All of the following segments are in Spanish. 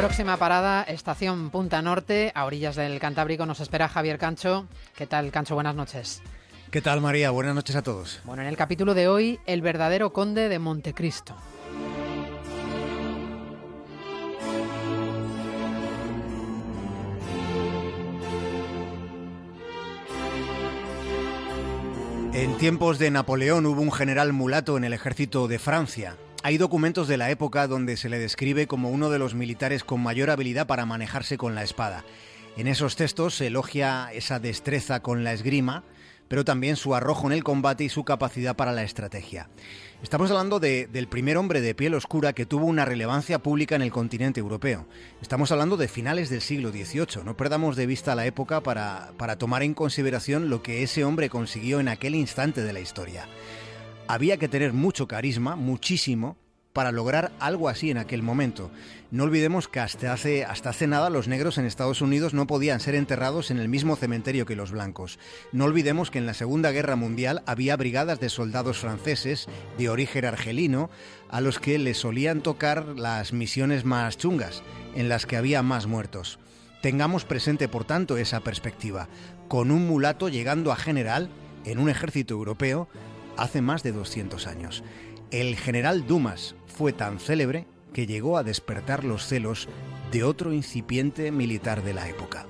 Próxima parada, estación Punta Norte, a orillas del Cantábrico. Nos espera Javier Cancho. ¿Qué tal, Cancho? Buenas noches. ¿Qué tal, María? Buenas noches a todos. Bueno, en el capítulo de hoy, el verdadero conde de Montecristo. En tiempos de Napoleón hubo un general mulato en el ejército de Francia. Hay documentos de la época donde se le describe como uno de los militares con mayor habilidad para manejarse con la espada. En esos textos se elogia esa destreza con la esgrima, pero también su arrojo en el combate y su capacidad para la estrategia. Estamos hablando del primer hombre de piel oscura que tuvo una relevancia pública en el continente europeo. Estamos hablando de finales del siglo XVIII. No perdamos de vista la época para, para tomar en consideración lo que ese hombre consiguió en aquel instante de la historia. Había que tener mucho carisma, muchísimo, para lograr algo así en aquel momento. No olvidemos que hasta hace, hasta hace nada los negros en Estados Unidos no podían ser enterrados en el mismo cementerio que los blancos. No olvidemos que en la Segunda Guerra Mundial había brigadas de soldados franceses de origen argelino a los que les solían tocar las misiones más chungas, en las que había más muertos. Tengamos presente, por tanto, esa perspectiva, con un mulato llegando a general en un ejército europeo hace más de 200 años. El general Dumas fue tan célebre que llegó a despertar los celos de otro incipiente militar de la época.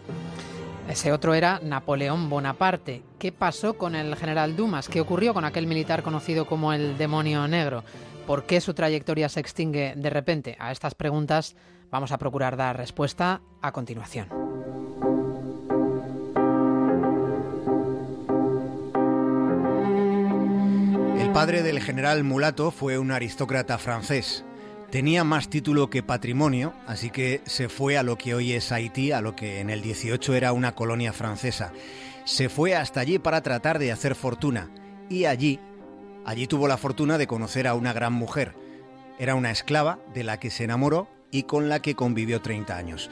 Ese otro era Napoleón Bonaparte. ¿Qué pasó con el general Dumas? ¿Qué ocurrió con aquel militar conocido como el demonio negro? ¿Por qué su trayectoria se extingue de repente? A estas preguntas vamos a procurar dar respuesta a continuación. Padre del general Mulato fue un aristócrata francés. Tenía más título que patrimonio, así que se fue a lo que hoy es Haití, a lo que en el 18 era una colonia francesa. Se fue hasta allí para tratar de hacer fortuna. Y allí, allí tuvo la fortuna de conocer a una gran mujer. Era una esclava de la que se enamoró y con la que convivió 30 años.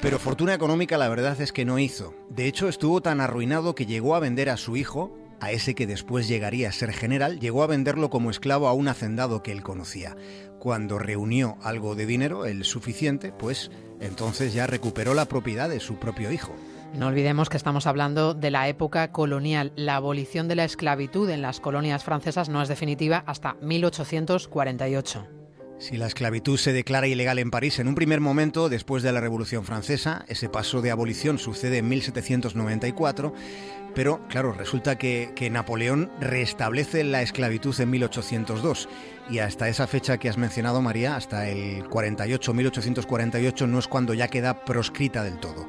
Pero fortuna económica la verdad es que no hizo. De hecho, estuvo tan arruinado que llegó a vender a su hijo, a ese que después llegaría a ser general, llegó a venderlo como esclavo a un hacendado que él conocía. Cuando reunió algo de dinero, el suficiente, pues entonces ya recuperó la propiedad de su propio hijo. No olvidemos que estamos hablando de la época colonial. La abolición de la esclavitud en las colonias francesas no es definitiva hasta 1848. Si la esclavitud se declara ilegal en París en un primer momento después de la Revolución Francesa, ese paso de abolición sucede en 1794, pero claro, resulta que, Napoleón restablece la esclavitud en 1802 y hasta esa fecha que has mencionado, María, hasta el 48, 1848, no es cuando ya queda proscrita del todo.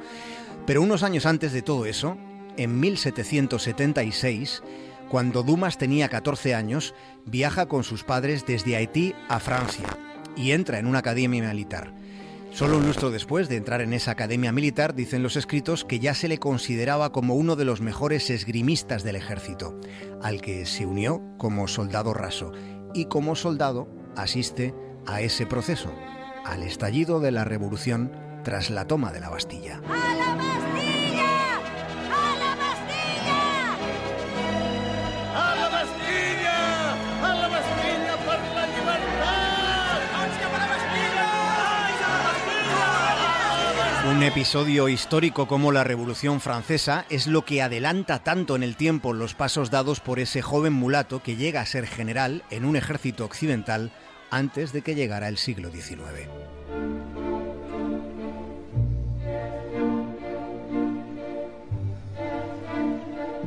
Pero unos años antes de todo eso, en 1776, cuando Dumas tenía 14 años, viaja con sus padres desde Haití a Francia y entra en una academia militar. Solo un lustro después de entrar en esa academia militar, dicen los escritos que ya se le consideraba como uno de los mejores esgrimistas del ejército, al que se unió como soldado raso y como soldado asiste a ese proceso, al estallido de la revolución tras la toma de la Bastilla. Un episodio histórico como la Revolución Francesa es lo que adelanta tanto en el tiempo los pasos dados por ese joven mulato que llega a ser general en un ejército occidental antes de que llegara el siglo XIX.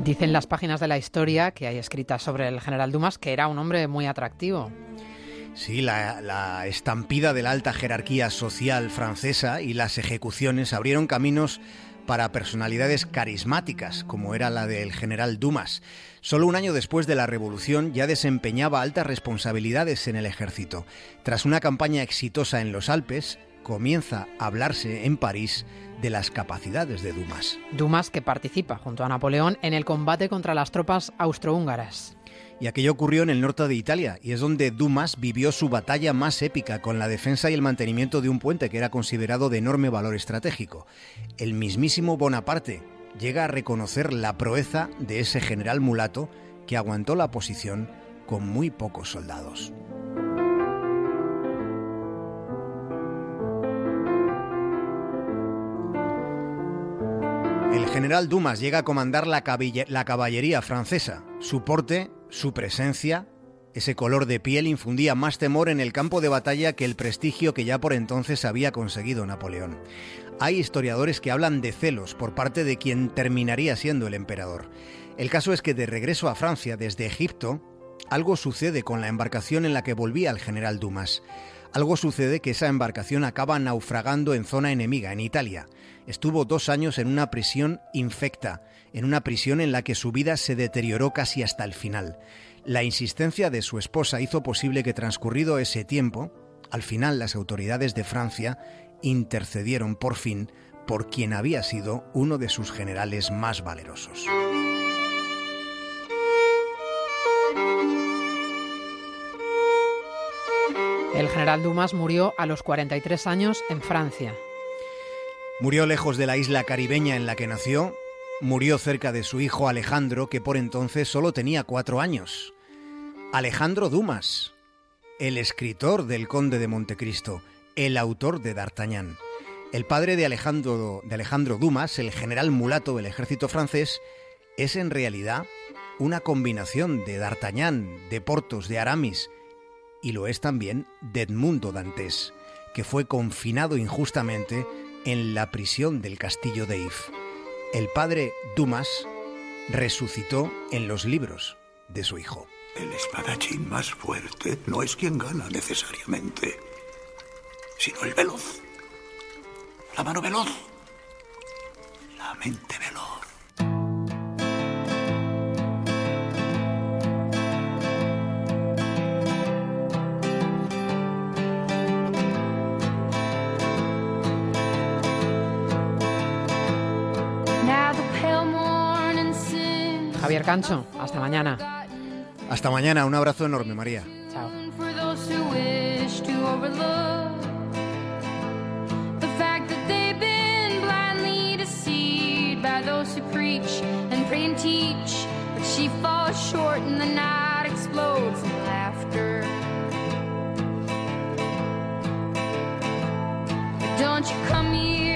Dicen las páginas de la historia que hay escritas sobre el general Dumas que era un hombre muy atractivo. Sí, la, estampida de la alta jerarquía social francesa y las ejecuciones abrieron caminos para personalidades carismáticas, como era la del general Dumas. Solo un año después de la revolución ya desempeñaba altas responsabilidades en el ejército. Tras una campaña exitosa en los Alpes, comienza a hablarse en París de las capacidades de Dumas. Dumas que participa junto a Napoleón en el combate contra las tropas austrohúngaras y aquello ocurrió en el norte de Italia, y es donde Dumas vivió su batalla más épica con la defensa y el mantenimiento de un puente que era considerado de enorme valor estratégico. El mismísimo Bonaparte llega a reconocer la proeza de ese general mulato que aguantó la posición con muy pocos soldados. El general Dumas llega a comandar la, la, caballería francesa. Su porte su presencia, ese color de piel infundía más temor en el campo de batalla que el prestigio que ya por entonces había conseguido Napoleón. Hay historiadores que hablan de celos por parte de quien terminaría siendo el emperador. El caso es que de regreso a Francia desde Egipto, algo sucede con la embarcación en la que volvía el general Dumas. Algo sucede que esa embarcación acaba naufragando en zona enemiga, en Italia. Estuvo dos años en una prisión infecta, en una prisión en la que su vida se deterioró casi hasta el final. La insistencia de su esposa hizo posible que transcurrido ese tiempo, al final las autoridades de Francia intercedieron por fin por quien había sido uno de sus generales más valerosos. El general Dumas murió a los 43 años en Francia. Murió lejos de la isla caribeña en la que nació, murió cerca de su hijo Alejandro, que por entonces solo tenía cuatro años. Alejandro Dumas, el escritor del Conde de Montecristo, el autor de D'Artagnan. El padre de Alejandro, de Alejandro Dumas, el general mulato del ejército francés, es en realidad una combinación de D'Artagnan, de Portos, de Aramis, y lo es también de Edmundo Dantes, que fue confinado injustamente en la prisión del castillo de If. El padre Dumas resucitó en los libros de su hijo. El espadachín más fuerte no es quien gana necesariamente, sino el veloz. La mano veloz. La mente veloz. Javier Cancho, hasta mañana. Hasta mañana, un abrazo enorme, María. Chao. those who preach and pray and teach, but she falls short and the night explodes in laughter. Don't you come here